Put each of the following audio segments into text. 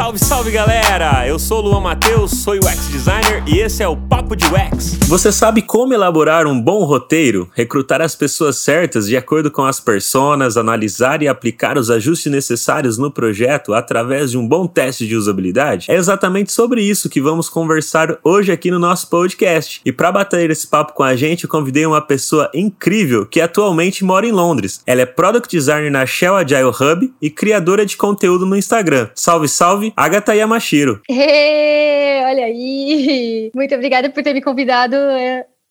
Salve, salve galera! Eu sou o Luan Matheus, sou UX designer e esse é o Papo de UX. Você sabe como elaborar um bom roteiro, recrutar as pessoas certas de acordo com as personas, analisar e aplicar os ajustes necessários no projeto através de um bom teste de usabilidade? É exatamente sobre isso que vamos conversar hoje aqui no nosso podcast. E para bater esse papo com a gente, eu convidei uma pessoa incrível que atualmente mora em Londres. Ela é product designer na Shell Agile Hub e criadora de conteúdo no Instagram. Salve, salve, Agatha Yamashiro. Hey, olha aí! Muito obrigada por ter me convidado.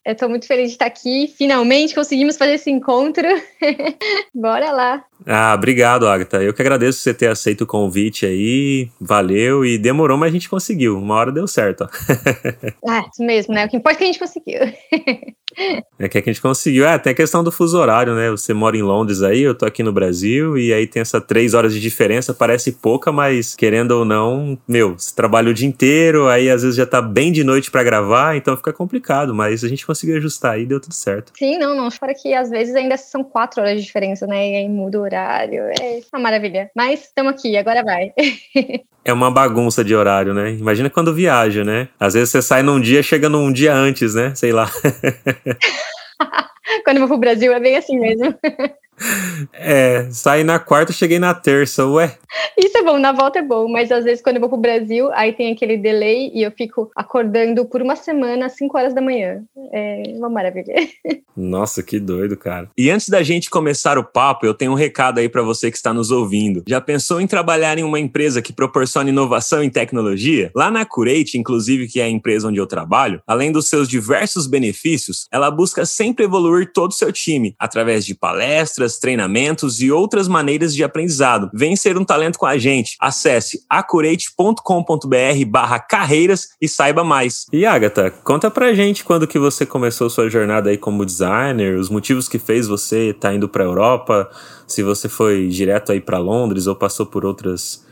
Eu tô muito feliz de estar aqui. Finalmente conseguimos fazer esse encontro. Bora lá. Ah, obrigado, Agatha. Eu que agradeço você ter aceito o convite aí. Valeu e demorou, mas a gente conseguiu. Uma hora deu certo. ah, isso mesmo, né? O que importa é que a gente conseguiu. é que a gente conseguiu. Ah, tem a questão do fuso horário, né? Você mora em Londres aí, eu tô aqui no Brasil, e aí tem essa três horas de diferença. Parece pouca, mas querendo ou não, meu, você trabalha o dia inteiro, aí às vezes já tá bem de noite para gravar, então fica complicado, mas a gente conseguiu ajustar aí, deu tudo certo. Sim, não, não. Fora que às vezes ainda são quatro horas de diferença, né? E aí muda o horário. É uma maravilha. Mas estamos aqui, agora vai. é uma bagunça de horário, né? Imagina quando viaja, né? Às vezes você sai num dia, chega num dia antes, né? Sei lá. quando eu vou pro Brasil é bem assim mesmo. É, saí na quarta, cheguei na terça, ué. Isso é bom, na volta é bom, mas às vezes quando eu vou pro Brasil, aí tem aquele delay e eu fico acordando por uma semana às 5 horas da manhã. É uma maravilha. Nossa, que doido, cara. E antes da gente começar o papo, eu tenho um recado aí para você que está nos ouvindo. Já pensou em trabalhar em uma empresa que proporciona inovação em tecnologia? Lá na Curate, inclusive, que é a empresa onde eu trabalho, além dos seus diversos benefícios, ela busca sempre evoluir todo o seu time através de palestras treinamentos e outras maneiras de aprendizado. Vem ser um talento com a gente. Acesse acurate.com.br barra carreiras e saiba mais. E Agatha, conta pra gente quando que você começou sua jornada aí como designer, os motivos que fez você estar tá indo pra Europa, se você foi direto aí para Londres ou passou por outras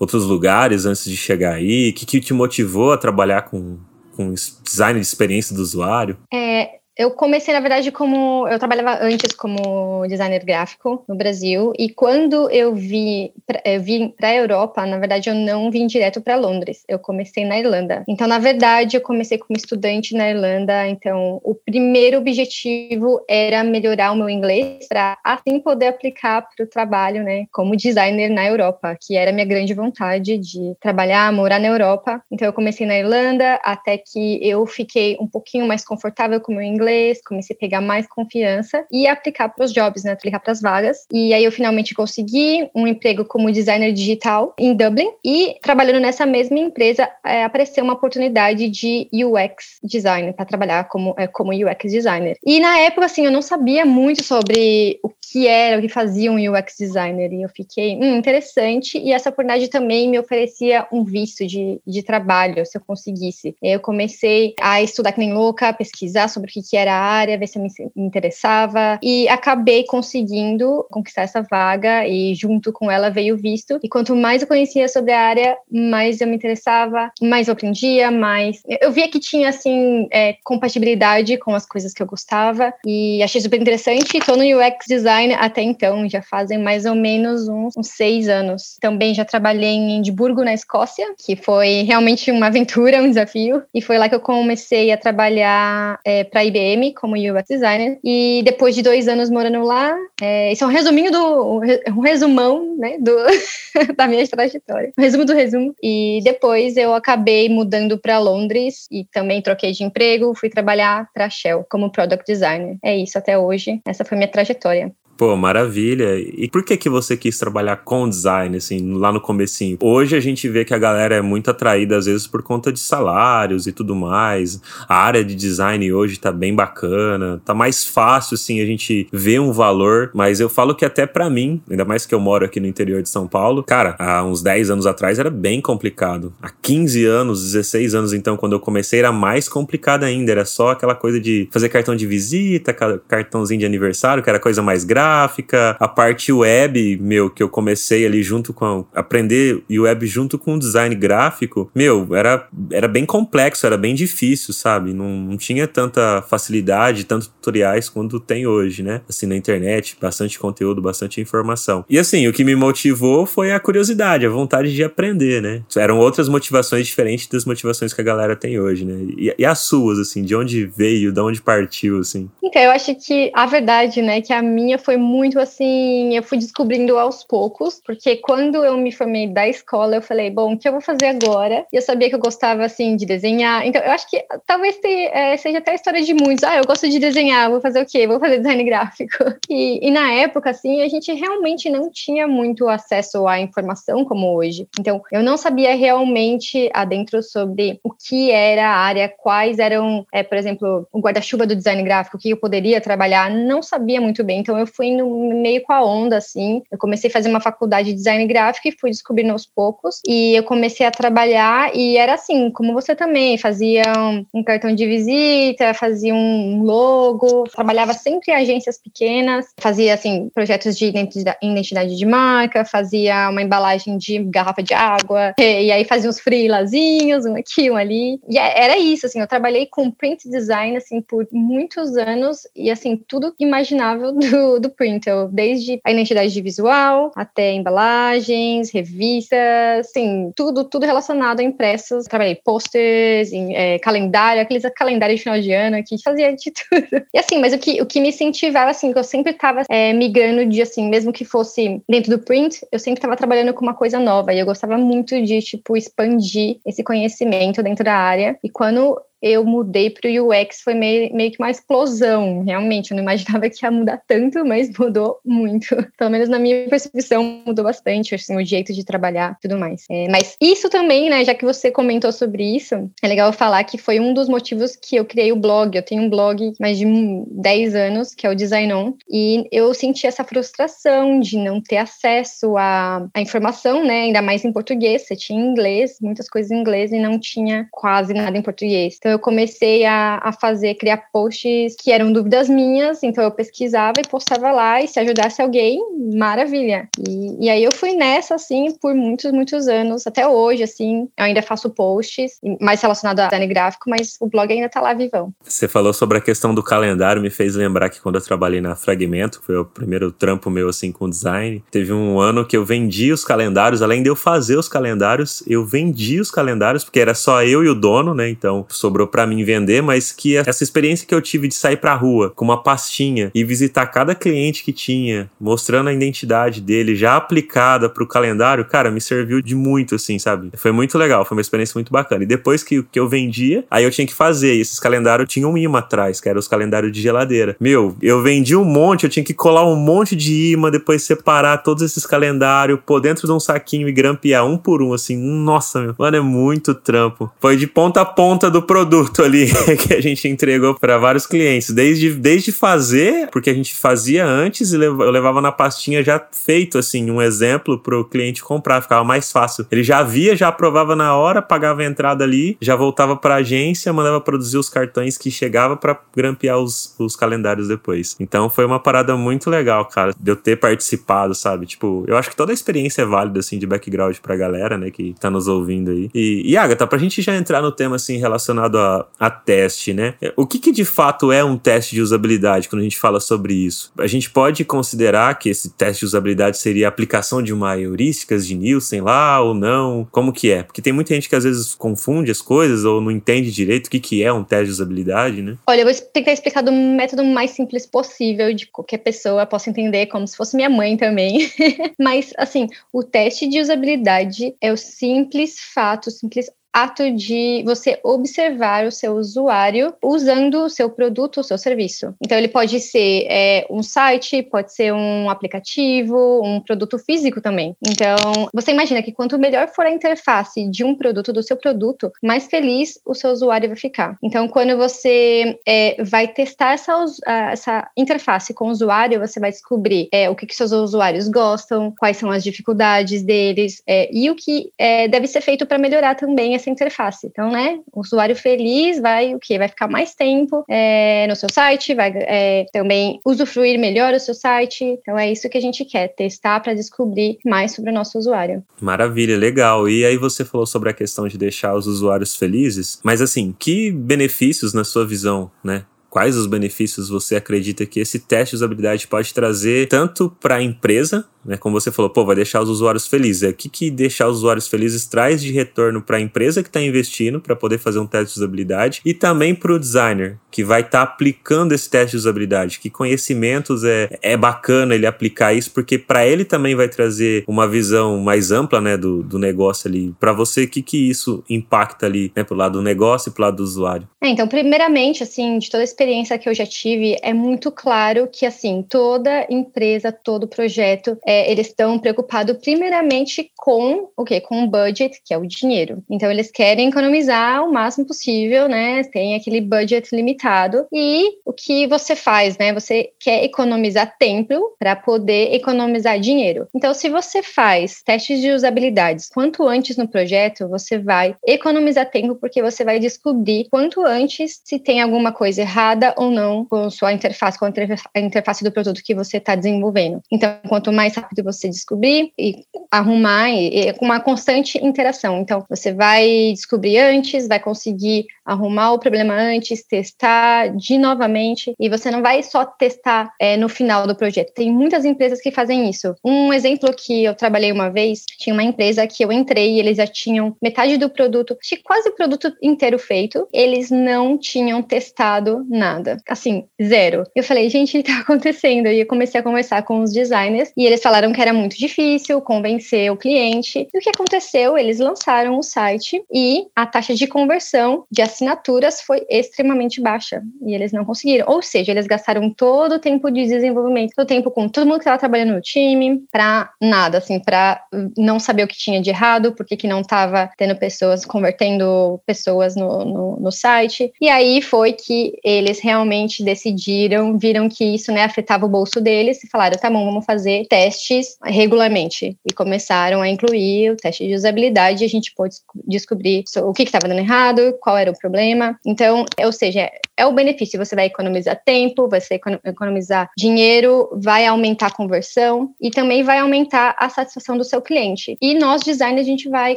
outros lugares antes de chegar aí? O que, que te motivou a trabalhar com, com design de experiência do usuário? É, eu comecei, na verdade, como. Eu trabalhava antes como designer gráfico no Brasil, e quando eu vi, eu vim para a Europa, na verdade, eu não vim direto para Londres, eu comecei na Irlanda. Então, na verdade, eu comecei como estudante na Irlanda, então, o primeiro objetivo era melhorar o meu inglês, para assim poder aplicar para o trabalho, né, como designer na Europa, que era a minha grande vontade de trabalhar, morar na Europa. Então, eu comecei na Irlanda, até que eu fiquei um pouquinho mais confortável com o meu inglês inglês, comecei a pegar mais confiança e aplicar para os jobs, né? Aplicar para as vagas. E aí eu finalmente consegui um emprego como designer digital em Dublin e trabalhando nessa mesma empresa é, apareceu uma oportunidade de UX designer para trabalhar como é, como UX designer. E na época assim eu não sabia muito sobre o que era, o que fazia um UX designer e eu fiquei hum, interessante e essa oportunidade também me oferecia um visto de, de trabalho se eu conseguisse. Eu comecei a estudar que nem louca, pesquisar sobre o que que era a área, ver se eu me interessava e acabei conseguindo conquistar essa vaga e junto com ela veio o visto. E quanto mais eu conhecia sobre a área, mais eu me interessava, mais eu aprendia, mais eu via que tinha assim é, compatibilidade com as coisas que eu gostava e achei super interessante. Estou no UX design até então, já fazem mais ou menos uns, uns seis anos. Também já trabalhei em Edimburgo, na Escócia, que foi realmente uma aventura, um desafio, e foi lá que eu comecei a trabalhar é, para IBM IBM como UX designer e depois de dois anos morando lá, é, esse é um resuminho do um resumão, né, do da minha trajetória, um resumo do resumo. E depois eu acabei mudando para Londres e também troquei de emprego, fui trabalhar para Shell como product designer. É isso até hoje. Essa foi minha trajetória. Pô, maravilha. E por que que você quis trabalhar com design, assim, lá no comecinho? Hoje a gente vê que a galera é muito atraída, às vezes, por conta de salários e tudo mais. A área de design hoje tá bem bacana, tá mais fácil, assim, a gente ver um valor, mas eu falo que até para mim, ainda mais que eu moro aqui no interior de São Paulo, cara, há uns 10 anos atrás era bem complicado. Há 15 anos, 16 anos, então, quando eu comecei, era mais complicado ainda. Era só aquela coisa de fazer cartão de visita, cartãozinho de aniversário, que era coisa mais grave gráfica, a parte web, meu, que eu comecei ali junto com a, aprender web junto com o design gráfico, meu, era, era bem complexo, era bem difícil, sabe? Não, não tinha tanta facilidade, tantos tutoriais quanto tem hoje, né? Assim, na internet, bastante conteúdo, bastante informação. E assim, o que me motivou foi a curiosidade, a vontade de aprender, né? Eram outras motivações diferentes das motivações que a galera tem hoje, né? E, e as suas, assim, de onde veio, de onde partiu, assim? Então, eu acho que a verdade, né, que a minha foi muito assim, eu fui descobrindo aos poucos, porque quando eu me formei da escola, eu falei, bom, o que eu vou fazer agora? E eu sabia que eu gostava, assim, de desenhar. Então, eu acho que talvez tenha, é, seja até a história de muitos. Ah, eu gosto de desenhar, vou fazer o quê? Vou fazer design gráfico. E, e na época, assim, a gente realmente não tinha muito acesso à informação como hoje. Então, eu não sabia realmente adentro sobre o que era a área, quais eram, é, por exemplo, o guarda-chuva do design gráfico, o que eu poderia trabalhar, não sabia muito bem. Então, eu fui no meio com a onda, assim. Eu comecei a fazer uma faculdade de design gráfico e fui descobrindo aos poucos. E eu comecei a trabalhar e era assim, como você também, fazia um, um cartão de visita, fazia um logo, trabalhava sempre em agências pequenas, fazia, assim, projetos de identidade, identidade de marca, fazia uma embalagem de garrafa de água, e, e aí fazia uns freelazinhos, um aqui, um ali. E é, era isso, assim, eu trabalhei com print design, assim, por muitos anos e, assim, tudo imaginável do, do print. Eu, desde a identidade de visual até embalagens, revistas, assim, tudo, tudo relacionado a impressos. Trabalhei posters, em, é, calendário, aqueles calendários de final de ano que fazia de tudo. E assim, mas o que, o que me incentivava, assim, que eu sempre estava é, migrando de, assim, mesmo que fosse dentro do print, eu sempre estava trabalhando com uma coisa nova. E eu gostava muito de, tipo, expandir esse conhecimento dentro da área. E quando eu mudei para o UX foi meio, meio que uma explosão, realmente. Eu não imaginava que ia mudar tanto, mas mudou muito. Pelo menos na minha percepção, mudou bastante, assim, o jeito de trabalhar tudo mais. É, mas isso também, né, já que você comentou sobre isso, é legal falar que foi um dos motivos que eu criei o blog. Eu tenho um blog mais de 10 anos, que é o Design On, e eu senti essa frustração de não ter acesso à, à informação, né, ainda mais em português. Você tinha inglês, muitas coisas em inglês, e não tinha quase nada em português. Então, então eu comecei a, a fazer, criar posts que eram dúvidas minhas, então eu pesquisava e postava lá, e se ajudasse alguém, maravilha. E, e aí eu fui nessa, assim, por muitos, muitos anos, até hoje, assim, eu ainda faço posts, mais relacionado a design gráfico, mas o blog ainda tá lá vivão. Você falou sobre a questão do calendário, me fez lembrar que quando eu trabalhei na Fragmento, foi o primeiro trampo meu, assim, com design, teve um ano que eu vendi os calendários, além de eu fazer os calendários, eu vendi os calendários, porque era só eu e o dono, né, então sobrou sobrou para mim vender, mas que essa experiência que eu tive de sair pra rua com uma pastinha e visitar cada cliente que tinha, mostrando a identidade dele já aplicada pro calendário, cara, me serviu de muito, assim, sabe? Foi muito legal, foi uma experiência muito bacana. E depois que, que eu vendia, aí eu tinha que fazer. E esses calendários tinham um imã atrás, que eram os calendários de geladeira. Meu, eu vendi um monte, eu tinha que colar um monte de imã, depois separar todos esses calendários, pôr dentro de um saquinho e grampear um por um, assim. Nossa, meu. Mano, é muito trampo. Foi de ponta a ponta do produto produto ali que a gente entregou para vários clientes, desde, desde fazer, porque a gente fazia antes e eu levava na pastinha já feito, assim, um exemplo para o cliente comprar, ficava mais fácil. Ele já via, já aprovava na hora, pagava a entrada ali, já voltava para a agência, mandava produzir os cartões que chegava para grampear os, os calendários depois. Então foi uma parada muito legal, cara, de eu ter participado, sabe? Tipo, eu acho que toda a experiência é válida, assim, de background pra galera, né, que tá nos ouvindo aí. E, e Agatha, pra gente já entrar no tema, assim, relacionado a, a teste, né? O que, que de fato é um teste de usabilidade quando a gente fala sobre isso? A gente pode considerar que esse teste de usabilidade seria a aplicação de uma heurísticas de Nielsen lá ou não? Como que é? Porque tem muita gente que às vezes confunde as coisas ou não entende direito o que, que é um teste de usabilidade, né? Olha, eu vou tentar explicar do método mais simples possível de qualquer pessoa possa entender, como se fosse minha mãe também. Mas, assim, o teste de usabilidade é o simples fato, o simples ato de você observar o seu usuário usando o seu produto, o seu serviço. Então, ele pode ser é, um site, pode ser um aplicativo, um produto físico também. Então, você imagina que quanto melhor for a interface de um produto, do seu produto, mais feliz o seu usuário vai ficar. Então, quando você é, vai testar essa, essa interface com o usuário, você vai descobrir é, o que, que seus usuários gostam, quais são as dificuldades deles é, e o que é, deve ser feito para melhorar também essa interface. Então, né, o usuário feliz vai o quê? Vai ficar mais tempo é, no seu site, vai é, também usufruir melhor o seu site. Então, é isso que a gente quer, testar para descobrir mais sobre o nosso usuário. Maravilha, legal. E aí você falou sobre a questão de deixar os usuários felizes, mas assim, que benefícios na sua visão, né? quais os benefícios você acredita que esse teste de usabilidade pode trazer tanto para a empresa, né, como você falou, pô, vai deixar os usuários felizes. O que, que deixar os usuários felizes traz de retorno para a empresa que está investindo para poder fazer um teste de usabilidade e também para o designer que vai estar tá aplicando esse teste de usabilidade. Que conhecimentos é, é bacana ele aplicar isso, porque para ele também vai trazer uma visão mais ampla né, do, do negócio ali. Para você, o que, que isso impacta ali né, pro lado do negócio e pro lado do usuário? É, então, primeiramente, assim, de toda esse experiência que eu já tive, é muito claro que, assim, toda empresa, todo projeto, é, eles estão preocupados primeiramente com o quê? Com o budget, que é o dinheiro. Então, eles querem economizar o máximo possível, né? Tem aquele budget limitado. E o que você faz, né? Você quer economizar tempo para poder economizar dinheiro. Então, se você faz testes de usabilidades quanto antes no projeto, você vai economizar tempo porque você vai descobrir quanto antes se tem alguma coisa errada ou não com sua interface, com a interface do produto que você está desenvolvendo. Então, quanto mais rápido você descobrir e arrumar, e, com uma constante interação. Então, você vai descobrir antes, vai conseguir arrumar o problema antes, testar de novamente, e você não vai só testar é, no final do projeto. Tem muitas empresas que fazem isso. Um exemplo que eu trabalhei uma vez, tinha uma empresa que eu entrei e eles já tinham metade do produto, quase o produto inteiro feito, eles não tinham testado nada. Assim, zero. Eu falei, gente, o que tá acontecendo? E eu comecei a conversar com os designers e eles falaram que era muito difícil convencer o cliente. E o que aconteceu? Eles lançaram o site e a taxa de conversão de assinaturas foi extremamente baixa e eles não conseguiram. Ou seja, eles gastaram todo o tempo de desenvolvimento, todo o tempo com todo mundo que estava trabalhando no time, para nada, assim, para não saber o que tinha de errado, porque que não estava tendo pessoas convertendo pessoas no, no, no site. E aí foi que eles realmente decidiram, viram que isso né, afetava o bolso deles e falaram: tá bom, vamos fazer testes regularmente. E começaram a incluir o teste de usabilidade e a gente pôde descobrir o que estava dando errado, qual era o problema. Então, ou seja, é o benefício: você vai economizar tempo, vai economizar dinheiro, vai aumentar a conversão e também vai aumentar a satisfação do seu cliente. E nós, designers, a gente vai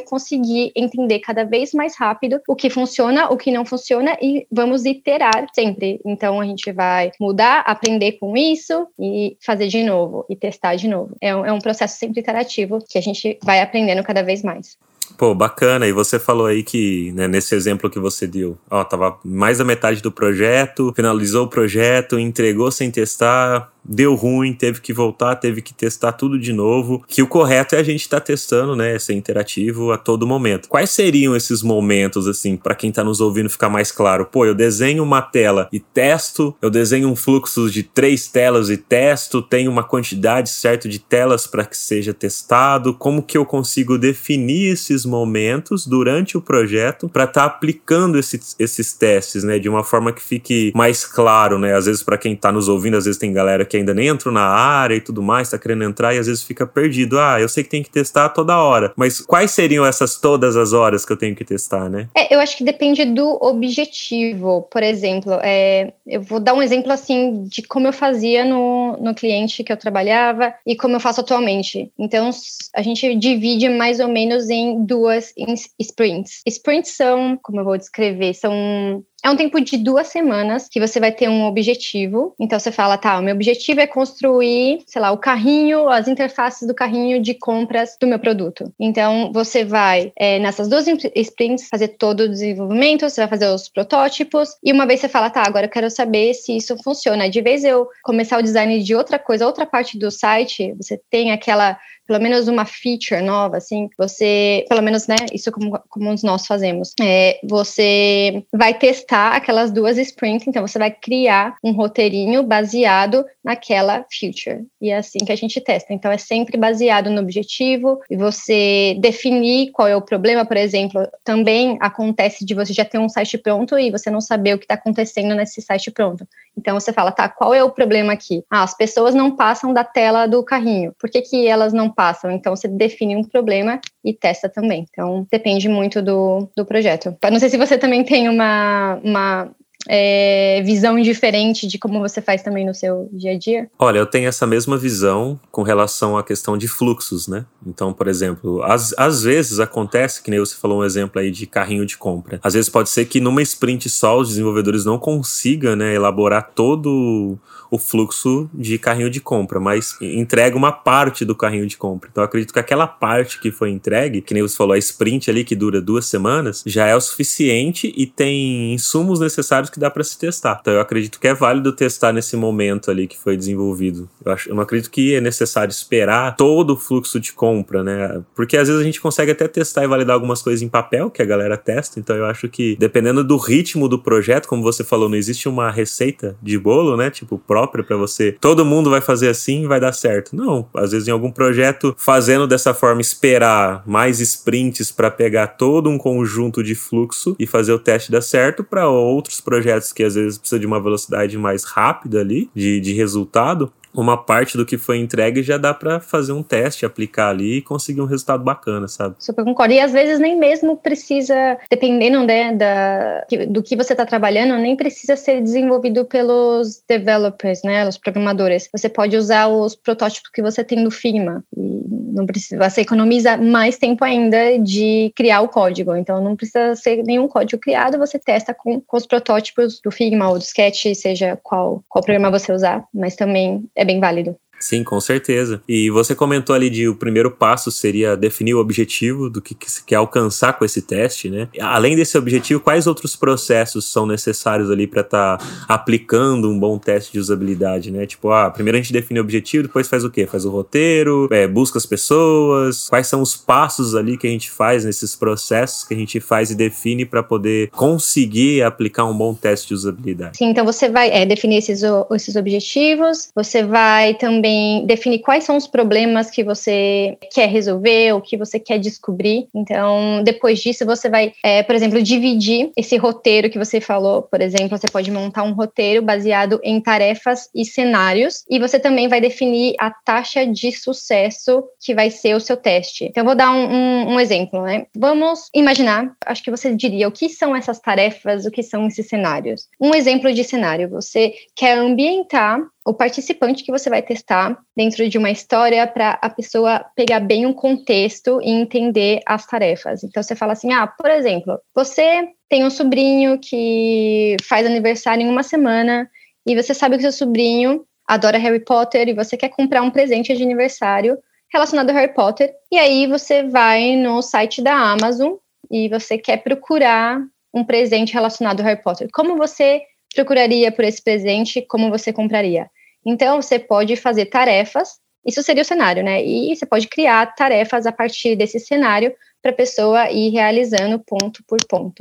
conseguir entender cada vez mais rápido o que funciona, o que não funciona e vamos iterar sempre. Então a gente vai mudar, aprender com isso e fazer de novo e testar de novo. É um, é um processo sempre interativo que a gente vai aprendendo cada vez mais. Pô, bacana. E você falou aí que, né, nesse exemplo que você deu, ó, tava mais da metade do projeto, finalizou o projeto, entregou sem testar, deu ruim, teve que voltar, teve que testar tudo de novo. Que o correto é a gente estar tá testando, né, ser interativo a todo momento. Quais seriam esses momentos, assim, para quem tá nos ouvindo ficar mais claro? Pô, eu desenho uma tela e testo, eu desenho um fluxo de três telas e testo, tenho uma quantidade certa de telas para que seja testado. Como que eu consigo definir esses momentos durante o projeto para estar tá aplicando esses, esses testes, né, de uma forma que fique mais claro, né? Às vezes para quem tá nos ouvindo, às vezes tem galera que que ainda nem entrou na área e tudo mais, tá querendo entrar e às vezes fica perdido. Ah, eu sei que tem que testar toda hora, mas quais seriam essas todas as horas que eu tenho que testar, né? É, eu acho que depende do objetivo. Por exemplo, é, eu vou dar um exemplo assim de como eu fazia no, no cliente que eu trabalhava e como eu faço atualmente. Então, a gente divide mais ou menos em duas sprints. Sprints são, como eu vou descrever, são é um tempo de duas semanas que você vai ter um objetivo. Então você fala, tá, o meu objetivo é construir, sei lá, o carrinho, as interfaces do carrinho de compras do meu produto. Então você vai é, nessas duas sprints fazer todo o desenvolvimento, você vai fazer os protótipos e uma vez você fala, tá, agora eu quero saber se isso funciona. De vez eu começar o design de outra coisa, outra parte do site, você tem aquela pelo menos uma feature nova, assim, você, pelo menos, né, isso como, como nós fazemos, é, você vai testar aquelas duas sprints, então você vai criar um roteirinho baseado naquela feature. E é assim que a gente testa. Então é sempre baseado no objetivo e você definir qual é o problema, por exemplo, também acontece de você já ter um site pronto e você não saber o que está acontecendo nesse site pronto. Então você fala, tá, qual é o problema aqui? Ah, as pessoas não passam da tela do carrinho. Por que, que elas não passam? Então você define um problema e testa também. Então depende muito do, do projeto. Não sei se você também tem uma, uma é, visão diferente de como você faz também no seu dia a dia? Olha, eu tenho essa mesma visão com relação à questão de fluxos, né? Então, por exemplo, às, às vezes acontece, que nem você falou um exemplo aí de carrinho de compra. Às vezes pode ser que numa sprint só os desenvolvedores não consigam né, elaborar todo o fluxo de carrinho de compra, mas entrega uma parte do carrinho de compra. Então, acredito que aquela parte que foi entregue, que nem você falou, a sprint ali que dura duas semanas, já é o suficiente e tem insumos necessários que dá para se testar. Então eu acredito que é válido testar nesse momento ali que foi desenvolvido. Eu, acho, eu não acredito que é necessário esperar todo o fluxo de compra, né? Porque às vezes a gente consegue até testar e validar algumas coisas em papel que a galera testa. Então eu acho que dependendo do ritmo do projeto, como você falou, não existe uma receita de bolo, né? Tipo própria para você. Todo mundo vai fazer assim e vai dar certo. Não, às vezes em algum projeto fazendo dessa forma esperar mais sprints para pegar todo um conjunto de fluxo e fazer o teste dar certo para outros projetos projetos que às vezes precisa de uma velocidade mais rápida ali, de, de resultado, uma parte do que foi entregue já dá para fazer um teste, aplicar ali e conseguir um resultado bacana, sabe? Super concordo. E às vezes nem mesmo precisa, dependendo né, da, do que você está trabalhando, nem precisa ser desenvolvido pelos developers, né, os programadores. Você pode usar os protótipos que você tem no Figma. E não precisa, você economiza mais tempo ainda de criar o código. Então não precisa ser nenhum código criado, você testa com, com os protótipos do Figma ou do Sketch, seja qual, qual programa você usar, mas também é bem válido. Sim, com certeza. E você comentou ali de o primeiro passo seria definir o objetivo do que, se quer alcançar com esse teste, né? Além desse objetivo, quais outros processos são necessários ali para estar tá aplicando um bom teste de usabilidade, né? Tipo, ah, primeiro a gente define o objetivo, depois faz o quê? Faz o roteiro, é, busca as pessoas, quais são os passos ali que a gente faz nesses processos que a gente faz e define para poder conseguir aplicar um bom teste de usabilidade. Sim, então você vai é, definir esses, esses objetivos, você vai também também definir quais são os problemas que você quer resolver ou que você quer descobrir. Então, depois disso, você vai, é, por exemplo, dividir esse roteiro que você falou. Por exemplo, você pode montar um roteiro baseado em tarefas e cenários, e você também vai definir a taxa de sucesso que vai ser o seu teste. Então, eu vou dar um, um, um exemplo, né? Vamos imaginar, acho que você diria o que são essas tarefas, o que são esses cenários. Um exemplo de cenário: você quer ambientar o participante que você vai testar dentro de uma história para a pessoa pegar bem um contexto e entender as tarefas. Então você fala assim: ah, por exemplo, você tem um sobrinho que faz aniversário em uma semana e você sabe que seu sobrinho adora Harry Potter e você quer comprar um presente de aniversário relacionado a Harry Potter. E aí você vai no site da Amazon e você quer procurar um presente relacionado a Harry Potter. Como você procuraria por esse presente, como você compraria. Então, você pode fazer tarefas, isso seria o cenário, né? E você pode criar tarefas a partir desse cenário para a pessoa ir realizando ponto por ponto.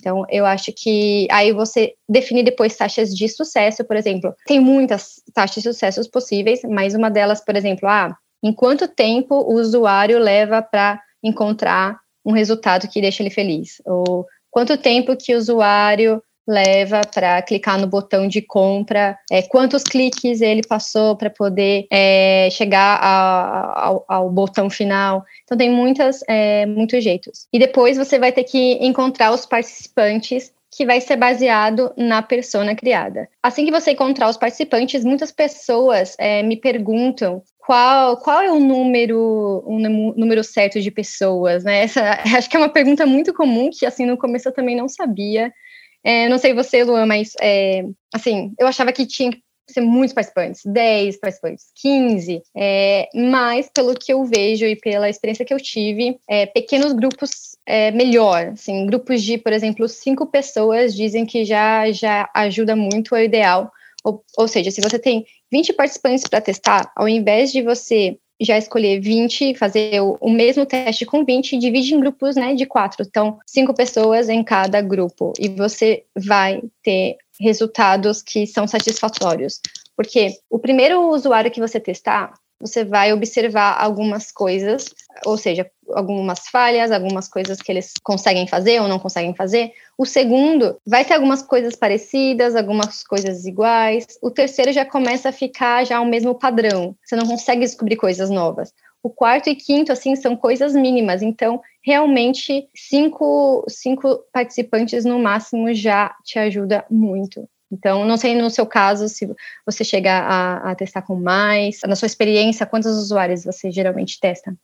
Então, eu acho que aí você definir depois taxas de sucesso, por exemplo. Tem muitas taxas de sucesso possíveis, mas uma delas, por exemplo, ah, em quanto tempo o usuário leva para encontrar um resultado que deixa ele feliz? Ou quanto tempo que o usuário leva para clicar no botão de compra, é, quantos cliques ele passou para poder é, chegar a, ao, ao, botão final. Então tem muitas, é, muitos jeitos. E depois você vai ter que encontrar os participantes que vai ser baseado na persona criada. Assim que você encontrar os participantes, muitas pessoas é, me perguntam qual, qual é o número, um número certo de pessoas, né? Essa, acho que é uma pergunta muito comum que assim no começo eu também não sabia. É, não sei você, Luan, mas é, assim, eu achava que tinha que ser muitos participantes, 10 participantes, 15, é, mas pelo que eu vejo e pela experiência que eu tive, é, pequenos grupos é melhor, assim, grupos de, por exemplo, cinco pessoas dizem que já, já ajuda muito, é o ideal, ou, ou seja, se você tem 20 participantes para testar, ao invés de você já escolher 20, fazer o, o, mesmo teste com 20, divide em grupos né, de quatro. Então, cinco pessoas em cada grupo. E você vai ter resultados que são satisfatórios. Porque o primeiro usuário que você testar, você vai observar algumas coisas, ou seja, algumas falhas, algumas coisas que eles conseguem fazer ou não conseguem fazer. O segundo vai ter algumas coisas parecidas, algumas coisas iguais. O terceiro já começa a ficar já o mesmo padrão. Você não consegue descobrir coisas novas. O quarto e quinto, assim, são coisas mínimas. Então, realmente, cinco, cinco participantes no máximo já te ajuda muito. Então, não sei no seu caso se você chega a, a testar com mais. Na sua experiência, quantos usuários você geralmente testa?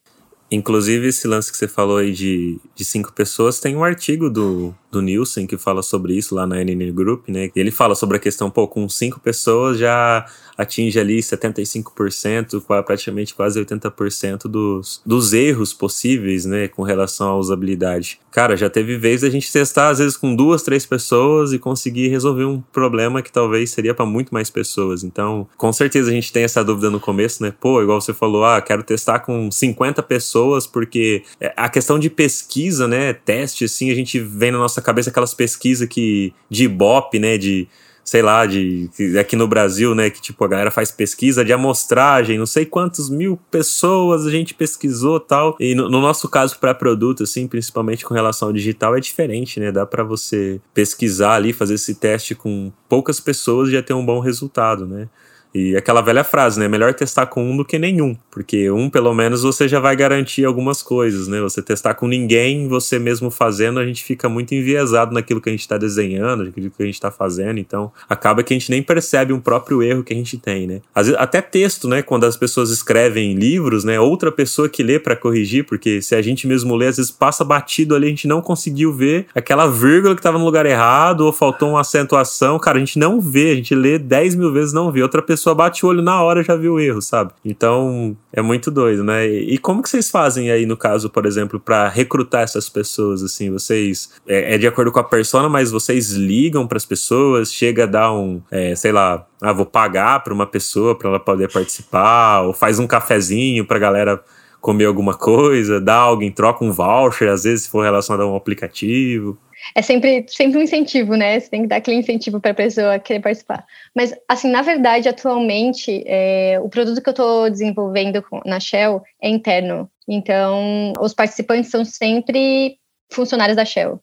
Inclusive, esse lance que você falou aí de, de cinco pessoas, tem um artigo do, do Nielsen que fala sobre isso lá na NN Group, né? Ele fala sobre a questão, pô, com cinco pessoas já atinge ali 75%, praticamente quase 80% dos, dos erros possíveis, né, com relação à usabilidade. Cara, já teve vez a gente testar às vezes com duas, três pessoas e conseguir resolver um problema que talvez seria para muito mais pessoas. Então, com certeza a gente tem essa dúvida no começo, né? Pô, igual você falou, ah, quero testar com 50 pessoas porque é, a questão de pesquisa, né, teste assim, a gente vem na nossa cabeça aquelas pesquisas que de Ibope, né, de sei lá, de aqui no Brasil, né, que tipo a galera faz pesquisa de amostragem, não sei quantos mil pessoas a gente pesquisou tal. E no, no nosso caso para produto, assim, principalmente com relação ao digital, é diferente, né? Dá para você pesquisar ali, fazer esse teste com poucas pessoas e já ter um bom resultado, né? E aquela velha frase, né? Melhor testar com um do que nenhum, porque um, pelo menos, você já vai garantir algumas coisas, né? Você testar com ninguém, você mesmo fazendo, a gente fica muito enviesado naquilo que a gente está desenhando, naquilo que a gente está fazendo, então acaba que a gente nem percebe um próprio erro que a gente tem, né? Vezes, até texto, né? Quando as pessoas escrevem livros, né? Outra pessoa que lê para corrigir, porque se a gente mesmo lê, às vezes passa batido ali, a gente não conseguiu ver aquela vírgula que estava no lugar errado, ou faltou uma acentuação, cara, a gente não vê, a gente lê 10 mil vezes não vê. Outra pessoa pessoa bate o olho na hora já viu o erro, sabe? Então é muito doido, né? E, como que vocês fazem aí, no caso, por exemplo, para recrutar essas pessoas? Assim, vocês é, é, de acordo com a persona, mas vocês ligam para as pessoas, chega a dar um, é, sei lá, ah, vou pagar para uma pessoa para ela poder participar, ou faz um cafezinho para galera comer alguma coisa, dá alguém troca um voucher, às vezes se for relacionado a um aplicativo é sempre, sempre um incentivo, né? Você tem que dar aquele incentivo para a pessoa querer participar. Mas, assim, na verdade, atualmente, é, o produto que eu estou desenvolvendo na Shell é interno. Então, os participantes são sempre funcionários da Shell,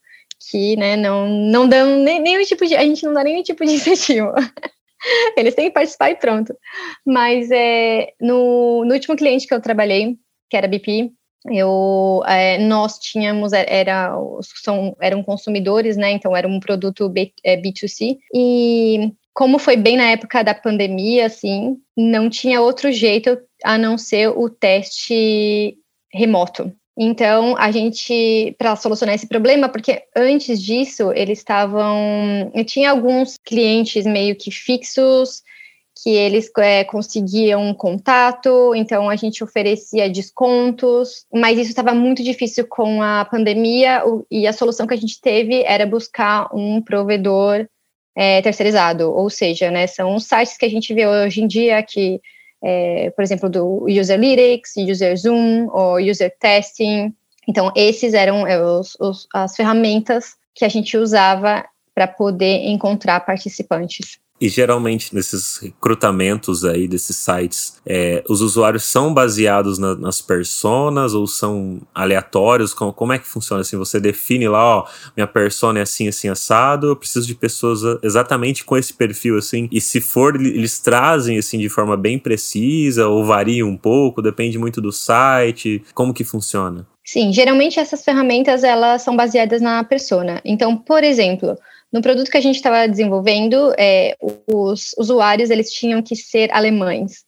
que, né, não, não dão nem, nenhum tipo de... A gente não dá nenhum tipo de incentivo. Eles têm que participar e pronto. Mas é, no, no último cliente que eu trabalhei, que era BP, eu é, nós tínhamos é, era são eram consumidores né então era um produto B, é, B2C e como foi bem na época da pandemia assim não tinha outro jeito a não ser o teste remoto. Então a gente para solucionar esse problema porque antes disso eles estavam eu tinha alguns clientes meio que fixos que eles é, conseguiam contato, então a gente oferecia descontos, mas isso estava muito difícil com a pandemia o, e a solução que a gente teve era buscar um provedor é, terceirizado, ou seja, né, são os sites que a gente vê hoje em dia que, é, por exemplo, do User Lyrics, User Zoom ou User Testing. Então, esses eram é, os, os, as ferramentas que a gente usava para poder encontrar participantes. E geralmente nesses recrutamentos aí desses sites, é, os usuários são baseados na, nas personas ou são aleatórios? Como, como, é que funciona? Assim, você define lá, ó, minha persona é assim, assim, assado, eu preciso de pessoas exatamente com esse perfil, assim. E se for, eles trazem, assim, de forma bem precisa ou varia um pouco, depende muito do site. Como que funciona? Sim, geralmente essas ferramentas, elas são baseadas na persona. Então, por exemplo no produto que a gente estava desenvolvendo, é, os usuários eles tinham que ser alemães.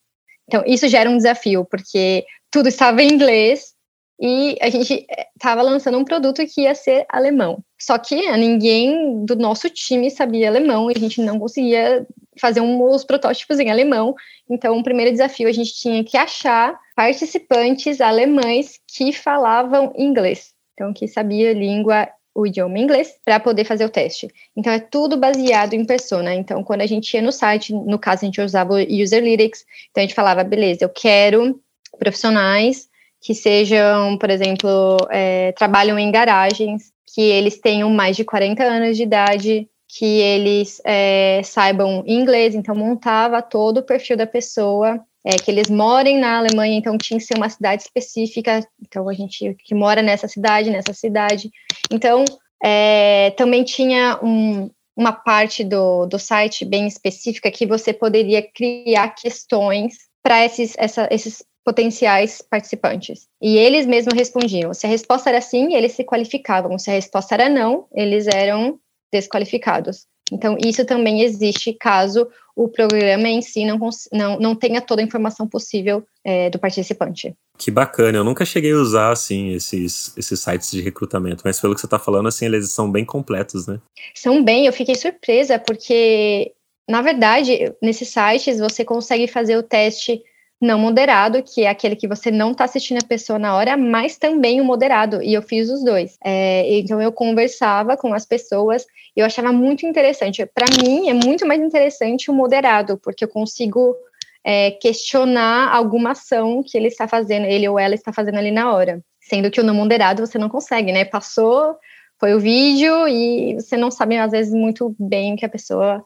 Então, isso já era um desafio, porque tudo estava em inglês e a gente estava lançando um produto que ia ser alemão. Só que ninguém do nosso time sabia alemão e a gente não conseguia fazer um, os protótipos em alemão. Então, o primeiro desafio a gente tinha que achar participantes alemães que falavam inglês. Então, que sabia língua o idioma inglês para poder fazer o teste. Então, é tudo baseado em persona. Então, quando a gente ia no site, no caso, a gente usava o User Lyrics, então a gente falava, beleza, eu quero profissionais que sejam, por exemplo, é, trabalham em garagens, que eles tenham mais de 40 anos de idade, que eles é, saibam inglês, então montava todo o perfil da pessoa é, que eles morem na Alemanha, então tinha que ser uma cidade específica, então a gente que mora nessa cidade, nessa cidade. Então, é, também tinha um, uma parte do, do site bem específica que você poderia criar questões para esses, esses potenciais participantes. E eles mesmos respondiam. Se a resposta era sim, eles se qualificavam. Se a resposta era não, eles eram desqualificados. Então, isso também existe caso o programa em si não, não, não tenha toda a informação possível é, do participante. Que bacana, eu nunca cheguei a usar, assim, esses, esses sites de recrutamento, mas pelo que você está falando, assim, eles são bem completos, né? São bem, eu fiquei surpresa, porque, na verdade, nesses sites você consegue fazer o teste não moderado, que é aquele que você não está assistindo a pessoa na hora, mas também o moderado, e eu fiz os dois. É, então eu conversava com as pessoas, eu achava muito interessante. Para mim é muito mais interessante o moderado, porque eu consigo é, questionar alguma ação que ele está fazendo, ele ou ela está fazendo ali na hora. Sendo que o não moderado você não consegue, né? Passou, foi o vídeo e você não sabe às vezes muito bem que a pessoa,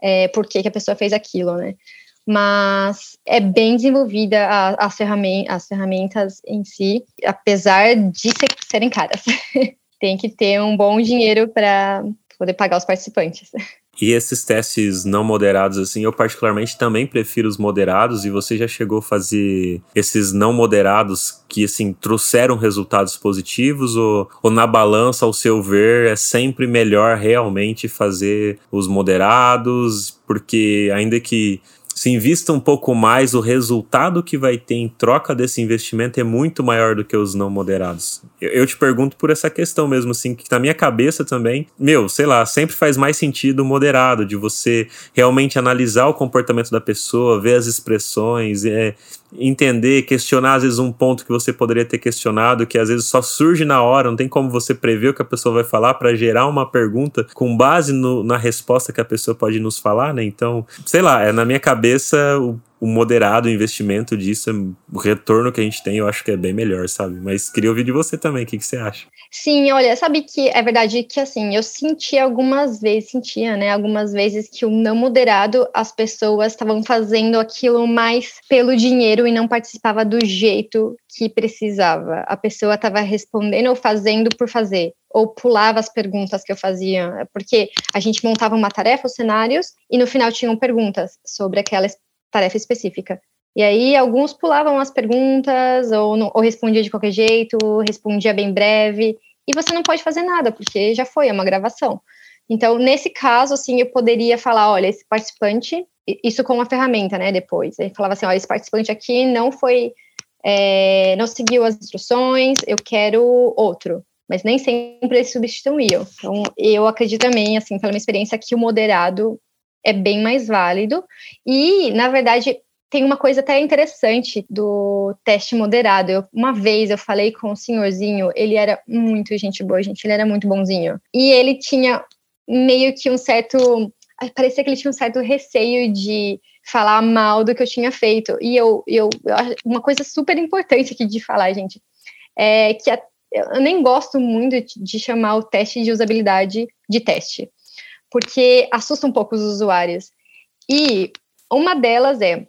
é, por que a pessoa fez aquilo, né? Mas é bem desenvolvida a, as, ferramentas, as ferramentas em si, apesar de ser, serem caras. Tem que ter um bom dinheiro para poder pagar os participantes. E esses testes não moderados, assim, eu particularmente também prefiro os moderados, e você já chegou a fazer esses não moderados que, assim, trouxeram resultados positivos, ou, ou na balança, ao seu ver, é sempre melhor realmente fazer os moderados, porque ainda que se invista um pouco mais, o resultado que vai ter em troca desse investimento é muito maior do que os não moderados. Eu, eu, te pergunto por essa questão mesmo, assim, que na minha cabeça também, meu, sei lá, sempre faz mais sentido o moderado, de você realmente analisar o comportamento da pessoa, ver as expressões, é, entender, questionar às vezes um ponto que você poderia ter questionado, que às vezes só surge na hora, não tem como você prever o que a pessoa vai falar para gerar uma pergunta com base no, na resposta que a pessoa pode nos falar, né? Então, sei lá, é na minha cabeça o o moderado investimento disso, o retorno que a gente tem, eu acho que é bem melhor, sabe? Mas queria ouvir de você também, o que, que você acha? Sim, olha, sabe que é verdade que assim, eu senti algumas vezes, sentia, né, algumas vezes que o não moderado, as pessoas estavam fazendo aquilo mais pelo dinheiro e não participava do jeito que precisava. A pessoa estava respondendo ou fazendo por fazer ou pulava as perguntas que eu fazia, porque a gente montava uma tarefa, os cenários, e no final tinham perguntas sobre aquela tarefa específica. E aí, alguns pulavam as perguntas, ou, não, ou respondia de qualquer jeito, respondia bem breve, e você não pode fazer nada, porque já foi, é uma gravação. Então, nesse caso, assim, eu poderia falar, olha, esse participante, isso com uma ferramenta, né, depois. Aí falava assim, olha, esse participante aqui não foi, é, não seguiu as instruções, eu quero outro. Mas nem sempre eles substituíam. Então, eu acredito também, assim, pela minha experiência, que o moderado é bem mais válido. E, na verdade, tem uma coisa até interessante do teste moderado. Eu, uma vez eu falei com um senhorzinho, ele era muito gente boa, gente, ele era muito bonzinho. E ele tinha meio que um certo. Parecia que ele tinha um certo receio de falar mal do que eu tinha feito. E eu, eu, uma coisa super importante aqui de falar, gente, é que a, eu nem gosto muito de chamar o teste de usabilidade de teste porque assusta um pouco os usuários. E uma delas é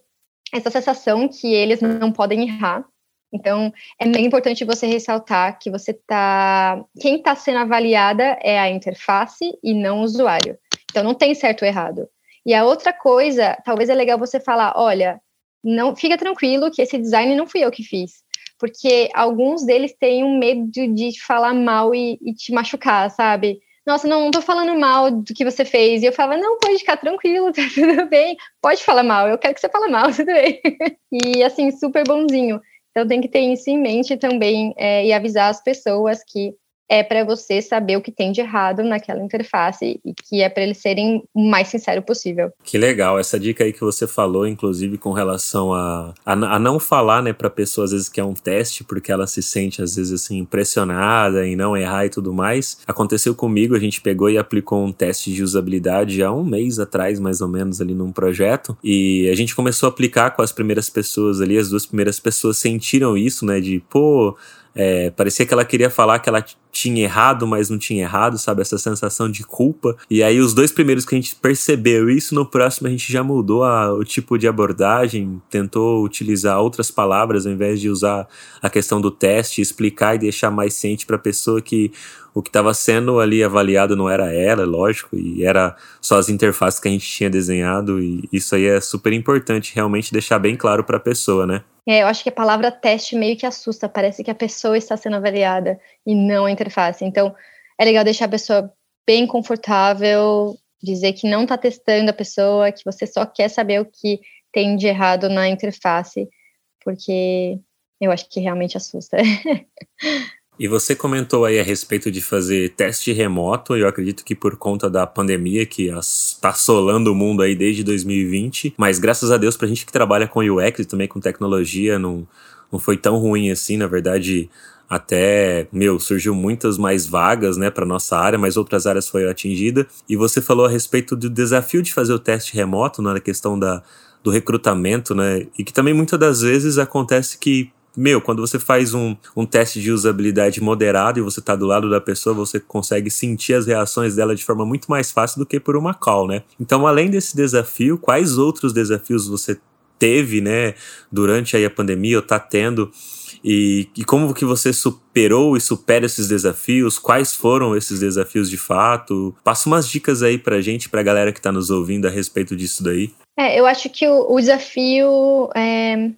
essa sensação que eles não podem errar. Então, é bem importante você ressaltar que você tá. Quem está sendo avaliada é a interface e não o usuário. Então, não tem certo ou errado. E a outra coisa, talvez é legal você falar: olha, não fica tranquilo que esse design não fui eu que fiz. Porque alguns deles têm um medo de falar mal e, e te machucar, sabe? Nossa, não, não tô falando mal do que você fez. E eu falava, não, pode ficar tranquilo, tá tudo bem. Pode falar mal, eu quero que você fale mal, tudo bem. e assim, super bonzinho. Então tem que ter isso em mente também é, e avisar as pessoas que é para você saber o que tem de errado naquela interface e que é para eles serem o mais sincero possível. Que legal, essa dica aí que você falou, inclusive com relação a, a, a não falar, né, para pessoa às vezes que é um teste, porque ela se sente às vezes assim impressionada em não errar e tudo mais. Aconteceu comigo, a gente pegou e aplicou um teste de usabilidade há um mês atrás, mais ou menos, ali num projeto, e a gente começou a aplicar com as primeiras pessoas ali, as duas primeiras pessoas sentiram isso, né, de pô É, parecia que ela queria falar que ela tinha errado, mas não tinha errado, sabe? Essa sensação de culpa. E aí, os dois primeiros que a gente percebeu isso, no próximo a gente já mudou a, o tipo de abordagem, tentou utilizar outras palavras ao invés de usar a questão do teste, explicar e deixar mais ciente para a pessoa que o que estava sendo ali avaliado não era ela, lógico, e era só as interfaces que a gente tinha desenhado, e isso aí é super importante, realmente deixar bem claro para a pessoa, né? É, eu acho que a palavra teste meio que assusta, parece que a pessoa está sendo avaliada e não a interface. Então, é legal deixar a pessoa bem confortável, dizer que não está testando a pessoa, que você só quer saber o que tem de errado na interface, porque eu acho que realmente assusta. E você comentou aí a respeito de fazer teste remoto, eu acredito que por conta da pandemia que está assolando o mundo aí desde 2020, mas graças a Deus pra gente que trabalha com UX e também com tecnologia, não, não foi tão ruim assim, na verdade, até, meu, surgiu muitas mais vagas, né, para nossa área, mas outras áreas foi atingida. E você falou a respeito do desafio de fazer o teste remoto, na questão da, do recrutamento, né, e que também muitas das vezes acontece que meu, quando você faz um, um teste de usabilidade moderado e você tá do lado da pessoa, você consegue sentir as reações dela de forma muito mais fácil do que por uma call, né? Então, além desse desafio, quais outros desafios você teve, né, durante aí a pandemia ou tá tendo? E, e, como que você superou e supera esses desafios? Quais foram esses desafios de fato? Passa umas dicas aí pra gente, pra galera que tá nos ouvindo a respeito disso daí. É, eu acho que o, o desafio é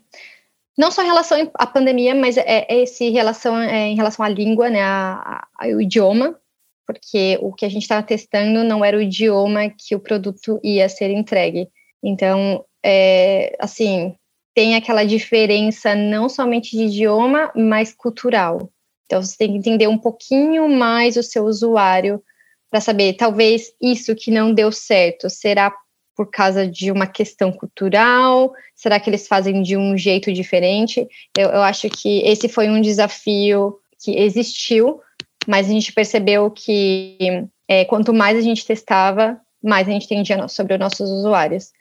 não só em relação à pandemia, mas é, é esse relação é, em relação à língua, né, a, a, ao idioma, porque o que a gente estava testando não era o idioma que o produto ia ser entregue. Então, é, assim, tem aquela diferença não somente de idioma, mas cultural. Então, você tem que entender um pouquinho mais o seu usuário para saber, talvez isso que não deu certo será por causa de uma questão cultural? Será que eles fazem de um jeito diferente? Eu, eu acho que esse foi um desafio que existiu, mas a gente percebeu que é, quanto mais a gente testava, mais a gente entendia sobre os nossos usuários.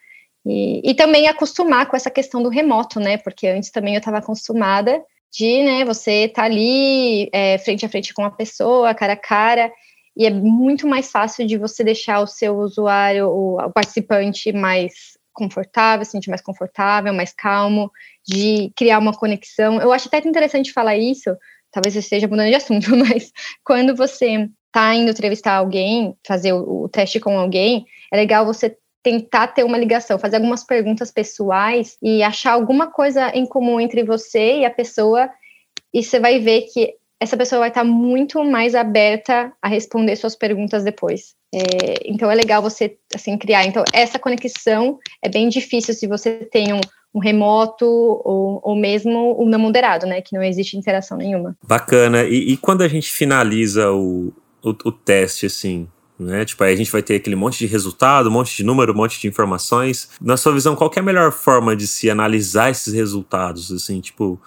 E, e também acostumar com essa questão do remoto, né? Porque antes também eu estava acostumada de, né, você tá ali é, frente a frente com uma pessoa, cara a cara, e é muito mais fácil de você deixar o seu usuário, o, o participante mais confortável, se sentir mais confortável, mais calmo, de criar uma conexão. Eu acho até interessante falar isso, talvez eu esteja mudando de assunto, mas quando você está indo entrevistar alguém, fazer o, o teste com alguém, é legal você tentar ter uma ligação, fazer algumas perguntas pessoais e achar alguma coisa em comum entre você e a pessoa, e você vai ver que essa pessoa vai estar muito mais aberta a responder suas perguntas depois. É, então é legal você assim criar. Então essa conexão é bem difícil se você tem um, um remoto ou, ou mesmo um não moderado, né? Que não existe interação nenhuma. Bacana. E, e quando a gente finaliza o, o, o teste, assim, né? Tipo, aí a gente vai ter aquele monte de resultado, um monte de número, um monte de informações. Na sua visão, qual é a melhor forma de se analisar esses resultados? Assim, tipo,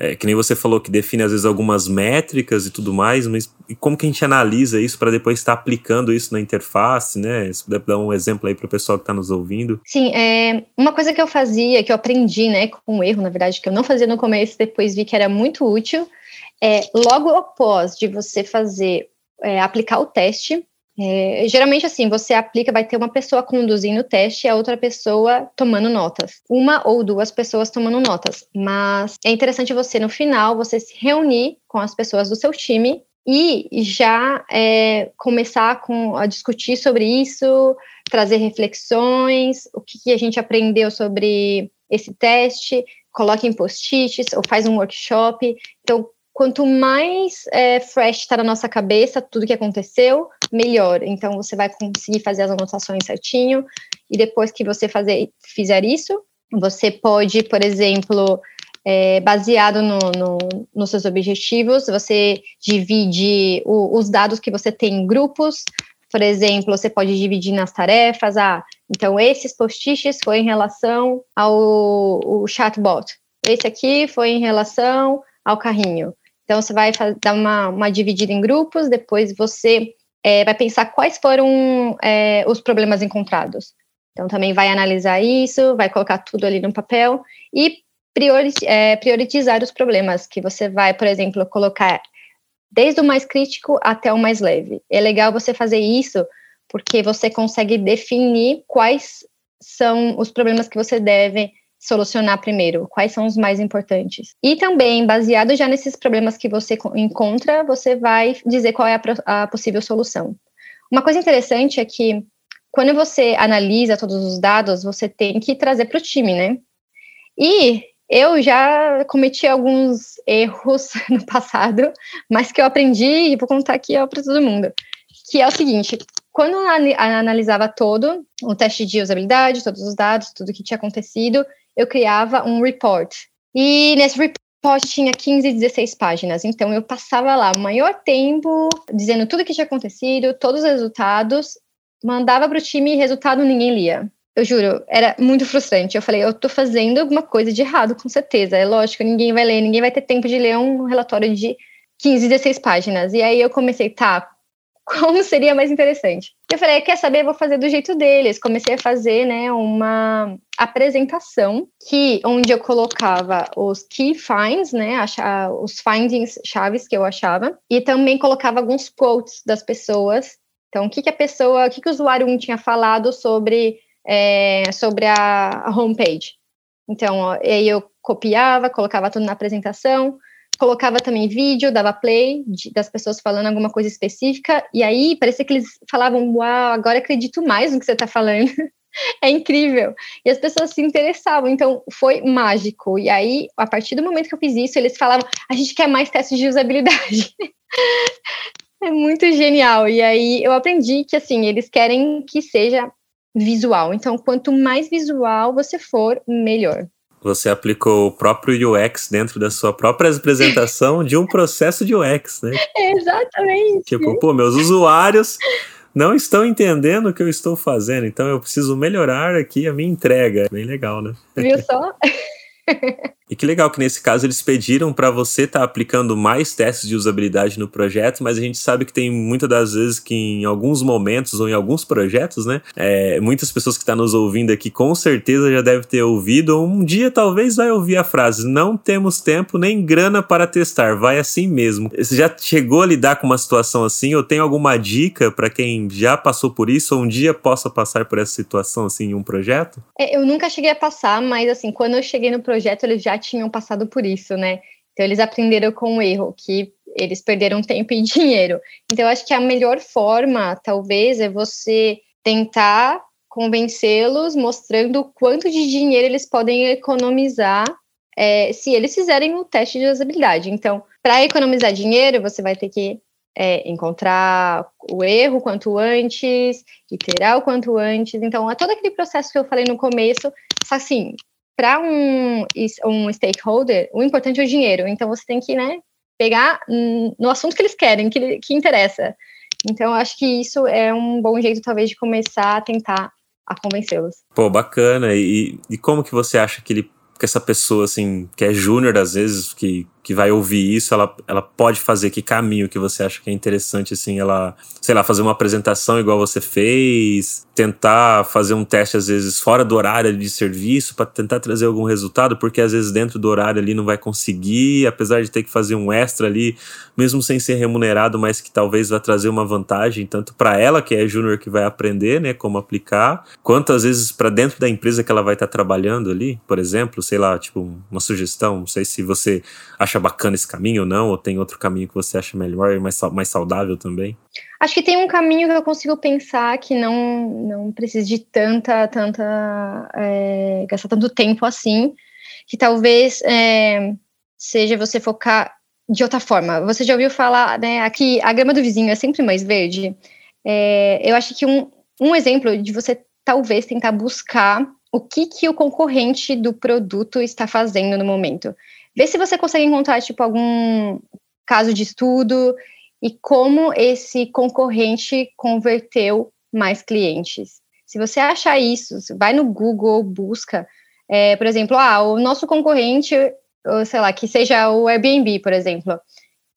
é, que nem você falou que define às vezes algumas métricas e tudo mais, mas e como que a gente analisa isso para depois estar aplicando isso na interface, né? Se puder dar um exemplo aí para o pessoal que está nos ouvindo. Sim, é, uma coisa que eu fazia, que eu aprendi, né, com um erro, na verdade, que eu não fazia no começo, depois vi que era muito útil, é logo após de você fazer, é, aplicar o teste, é, geralmente, assim, você aplica, vai ter uma pessoa conduzindo o teste e a outra pessoa tomando notas. Uma ou duas pessoas tomando notas. Mas é interessante você, no final, você se reunir com as pessoas do seu time e já é, começar com, a discutir sobre isso, trazer reflexões, o que, que a gente aprendeu sobre esse teste, coloque em post-its ou faz um workshop. Então, quanto mais é, fresh está na nossa cabeça tudo que aconteceu, melhor. Então, você vai conseguir fazer as anotações certinho, e depois que você fazer, fizer isso, você pode, por exemplo, é, baseado no, no, nos seus objetivos, você divide o, os dados que você tem em grupos. Por exemplo, você pode dividir nas tarefas. Ah, então esses post-its foi em relação ao chatbot. Esse aqui foi em relação ao carrinho. Então, você vai dar uma, uma dividida em grupos, depois você é, vai pensar quais foram é, os problemas encontrados. Então, também vai analisar isso, vai colocar tudo ali no papel e priori é, priorizar os problemas, que você vai, por exemplo, colocar desde o mais crítico até o mais leve. É legal você fazer isso porque você consegue definir quais são os problemas que você deve solucionar primeiro, quais são os mais importantes. E também, baseado já nesses problemas que você encontra, você vai dizer qual é a, a possível solução. Uma coisa interessante é que quando você analisa todos os dados, você tem que trazer para o time, né? E eu já cometi alguns erros no passado, mas que eu aprendi e vou contar aqui para todo mundo. Que é o seguinte: quando eu analisava todo o teste de usabilidade, todos os dados, tudo que tinha acontecido, eu criava um report. E nesse report tinha 15, 16 páginas. Então eu passava lá o maior tempo dizendo tudo que tinha acontecido, todos os resultados, mandava para o time e resultado ninguém lia. Eu juro, era muito frustrante. Eu falei, eu tô fazendo alguma coisa de errado, com certeza. É lógico, ninguém vai ler, ninguém vai ter tempo de ler um relatório de 15, 16 páginas. E aí eu comecei, tá, como seria mais interessante? Eu falei, quer saber? Vou fazer do jeito deles. Comecei a fazer, né, uma apresentação que onde eu colocava os key finds, né, os findings chaves que eu achava, e também colocava alguns quotes das pessoas. Então, o que, que a pessoa, o que, que o usuário 1 tinha falado sobre é, sobre a, homepage. Então, aí eu copiava, colocava tudo na apresentação, colocava também vídeo, dava play de, das pessoas falando alguma coisa específica, e aí parecia que eles falavam, uau, agora acredito mais no que você está falando. é incrível. E as pessoas se interessavam, então foi mágico. E aí, a partir do momento que eu fiz isso, eles falavam, a gente quer mais testes de usabilidade. é muito genial. E aí eu aprendi que assim, eles querem que seja visual. Então, quanto mais visual você for, melhor. Você aplicou o próprio UX dentro da sua própria apresentação de um processo de UX, né? Exatamente. Tipo, pô, meus usuários não estão entendendo o que eu estou fazendo, então eu preciso melhorar aqui a minha entrega. Bem legal, né? Viu só? E que legal que nesse caso eles pediram para você estar tá aplicando mais testes de usabilidade no projeto, mas a gente sabe que tem muitas das vezes que em alguns momentos ou em alguns projetos, né, é, muitas pessoas que estão tá nos ouvindo aqui com certeza já devem ter ouvido, ou um dia talvez vai ouvir a frase: não temos tempo nem grana para testar, vai assim mesmo. Você já chegou a lidar com uma situação assim, ou tem alguma dica para quem já passou por isso, ou um dia possa passar por essa situação assim em um projeto? É, eu nunca cheguei a passar, mas assim, quando eu cheguei no projeto, eles já tinham passado por isso, né? Então eles aprenderam com o erro, que eles perderam tempo e dinheiro. Então eu acho que a melhor forma, talvez, é você tentar convencê-los, mostrando quanto de dinheiro eles podem economizar é, se eles fizerem o teste de usabilidade. Então, para economizar dinheiro, você vai ter que é, encontrar o erro quanto antes, iterar o quanto antes. Então, é todo aquele processo que eu falei no começo, assim, para um, um stakeholder, o importante é o dinheiro. Então você tem que, né, pegar no assunto que eles querem, que, que interessa. Então, acho que isso é um bom jeito, talvez, de começar a tentar a convencê-los. Pô, bacana. E, e como que você acha que ele que essa pessoa, assim, que é júnior, às vezes, que, que vai ouvir isso, ela, ela pode fazer que caminho que você acha que é interessante, assim, ela, sei lá, fazer uma apresentação igual você fez, tentar fazer um teste, às vezes, fora do horário de serviço, para tentar trazer algum resultado, porque às vezes dentro do horário ali não vai conseguir, apesar de ter que fazer um extra ali, mesmo sem ser remunerado, mas que talvez vá trazer uma vantagem, tanto para ela, que é júnior, que vai aprender, né, como aplicar, quanto às vezes para dentro da empresa que ela vai estar tá trabalhando ali, por exemplo, sei lá, tipo, uma sugestão, não sei se você bacana esse caminho ou não, ou tem outro caminho que você acha melhor e mais, mais saudável também? Acho que tem um caminho que eu consigo pensar que não, não precisa de tanta, tanta, é, gastar tanto tempo assim, que talvez é, seja você focar de outra forma. Você já ouviu falar, né, aqui a grama do vizinho é sempre mais verde? É, eu acho que um, um exemplo de você talvez tentar buscar o que, que o concorrente do produto está fazendo no momento. Vê se você consegue encontrar, tipo, algum caso de estudo e como esse concorrente converteu mais clientes. Se você achar isso, vai no Google, busca, é, por exemplo, ah, o nosso concorrente, sei lá, que seja o Airbnb, por exemplo,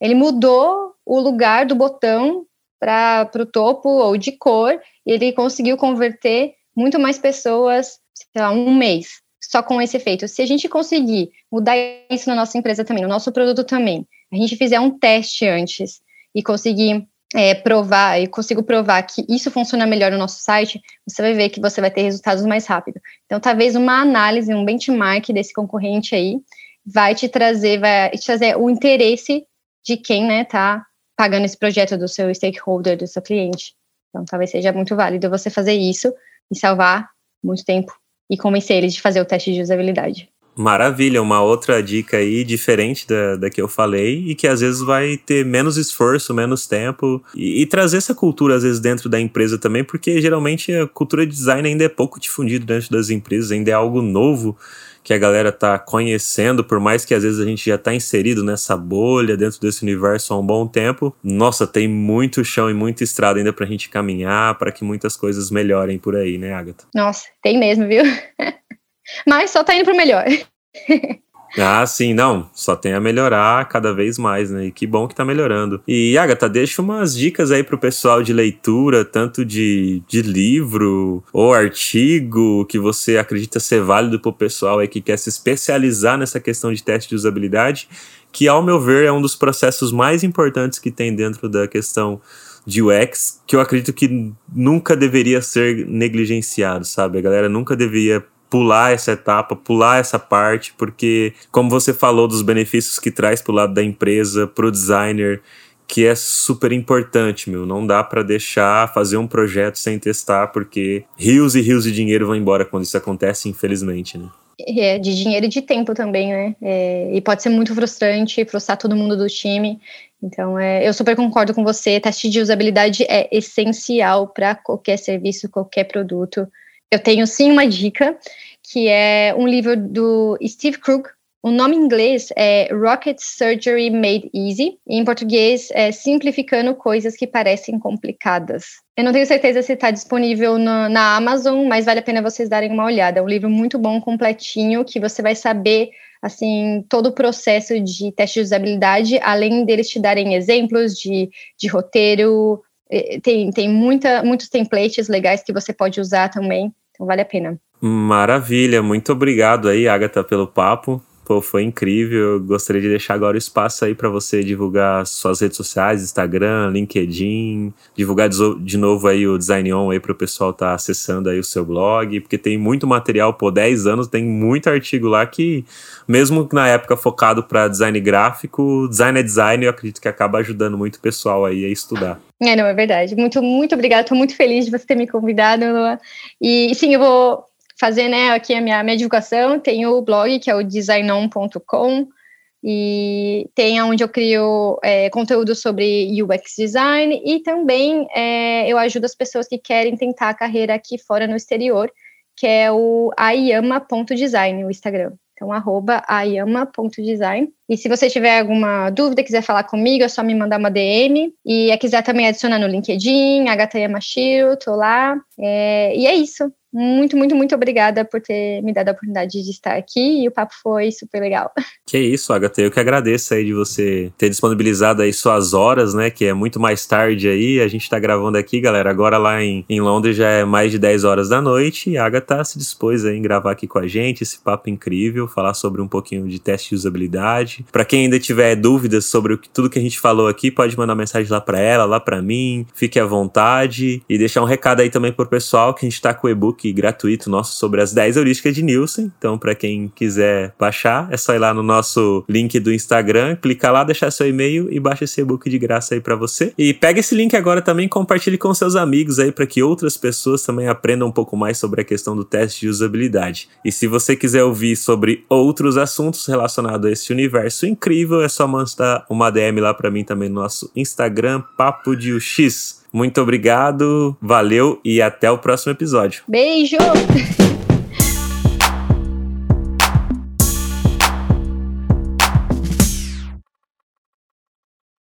ele mudou o lugar do botão para o topo ou de cor, e ele conseguiu converter muito mais pessoas, sei lá, um mês. Só com esse efeito. Se a gente conseguir mudar isso na nossa empresa também, no nosso produto também, a gente fizer um teste antes e conseguir é, provar, e consigo provar que isso funciona melhor no nosso site, você vai ver que você vai ter resultados mais rápido. Então, talvez uma análise, um benchmark desse concorrente aí, vai te trazer, vai te trazer o interesse de quem, né, tá pagando esse projeto do seu stakeholder, do seu cliente. Então, talvez seja muito válido você fazer isso e salvar muito tempo e convencer eles de fazer o teste de usabilidade. Maravilha, uma outra dica aí diferente da, da que eu falei e que às vezes vai ter menos esforço, menos tempo e, e, trazer essa cultura às vezes dentro da empresa também, porque geralmente a cultura de design ainda é pouco difundida dentro das empresas, ainda é algo novo que a galera tá conhecendo, por mais que às vezes a gente já tá inserido nessa bolha dentro desse universo há um bom tempo. Nossa, tem muito chão e muita estrada ainda pra gente caminhar, para que muitas coisas melhorem por aí, né, Agatha? Nossa, tem mesmo, viu? Mas só tá indo pro melhor. Ah, sim, não. Só tem a melhorar cada vez mais, né? E que bom que tá melhorando. E, Agatha, deixa umas dicas aí pro pessoal de leitura, tanto de, de livro ou artigo que você acredita ser válido pro pessoal aí que quer se especializar nessa questão de teste de usabilidade, que, ao meu ver, é um dos processos mais importantes que tem dentro da questão de UX, que eu acredito que nunca deveria ser negligenciado, sabe? A galera nunca deveria pular essa etapa, pular essa parte, porque, como você falou dos benefícios que traz para o lado da empresa, para o designer, que é super importante, meu. Não dá para deixar fazer um projeto sem testar, porque rios e rios de dinheiro vão embora quando isso acontece, infelizmente, né? É, de dinheiro e de tempo também, né? É, e pode ser muito frustrante, frustrar todo mundo do time. Então, é, eu super concordo com você. Teste de usabilidade é essencial para qualquer serviço, qualquer produto. Eu tenho sim uma dica, que é um livro do Steve Krug. O nome em inglês é Rocket Surgery Made Easy. E em português é Simplificando Coisas que Parecem Complicadas. Eu não tenho certeza se está disponível na Amazon, mas vale a pena vocês darem uma olhada. É um livro muito bom, completinho, que você vai saber assim todo o processo de teste de usabilidade, além deles te darem exemplos de, de roteiro. Tem, tem muita, muitos templates legais que você pode usar também. Então vale a pena. Maravilha, muito obrigado aí, Agatha, pelo papo. Pô, foi incrível. Gostaria de deixar agora o espaço aí para você divulgar suas redes sociais, Instagram, LinkedIn, divulgar de novo aí o Design On aí para o pessoal estar tá acessando aí o seu blog, porque tem muito material, pô, 10 anos tem muito artigo lá que mesmo na época focado para design gráfico, design é design, eu acredito que acaba ajudando muito o pessoal aí a estudar. É, não, é verdade. Muito, muito obrigada. Estou muito feliz de você ter me convidado, Lua. E sim, eu vou fazer né, aqui a minha, minha divulgação. Tem o blog, que é o designon.com, e tem onde eu crio é, conteúdo sobre UX design e também é, eu ajudo as pessoas que querem tentar a carreira aqui fora no exterior, que é o ayama.design, o Instagram. Então, arroba. E se você tiver alguma dúvida, quiser falar comigo, é só me mandar uma DM. E é quiser também adicionar no LinkedIn, Agatha Yamashiro, tô lá. É, e é isso. Muito, muito, muito obrigada por ter me dado a oportunidade de estar aqui e o papo foi super legal. Que isso, Agatha. Eu que agradeço aí de você ter disponibilizado aí suas horas, né? Que é muito mais tarde aí. A gente tá gravando aqui, galera. Agora lá em, em Londres já é mais de 10 horas da noite e a Agatha se dispôs aí em gravar aqui com a gente esse papo incrível, falar sobre um pouquinho de teste de usabilidade. Para quem ainda tiver dúvidas sobre tudo que a gente falou aqui, pode mandar mensagem lá para ela, lá para mim. Fique à vontade e deixar um recado aí também pro pessoal que a gente tá com o e-book gratuito nosso sobre as 10 heurísticas de Nielsen. Então, para quem quiser baixar, é só ir lá no nosso link do Instagram, clicar lá, deixar seu e-mail e baixa esse e-book de graça aí para você. E pega esse link agora também, compartilhe com seus amigos aí para que outras pessoas também aprendam um pouco mais sobre a questão do teste de usabilidade. E se você quiser ouvir sobre outros assuntos relacionados a esse universo incrível, é só mandar uma DM lá para mim também no nosso Instagram, Papo de UX. Muito obrigado, valeu e até o próximo episódio. Beijo!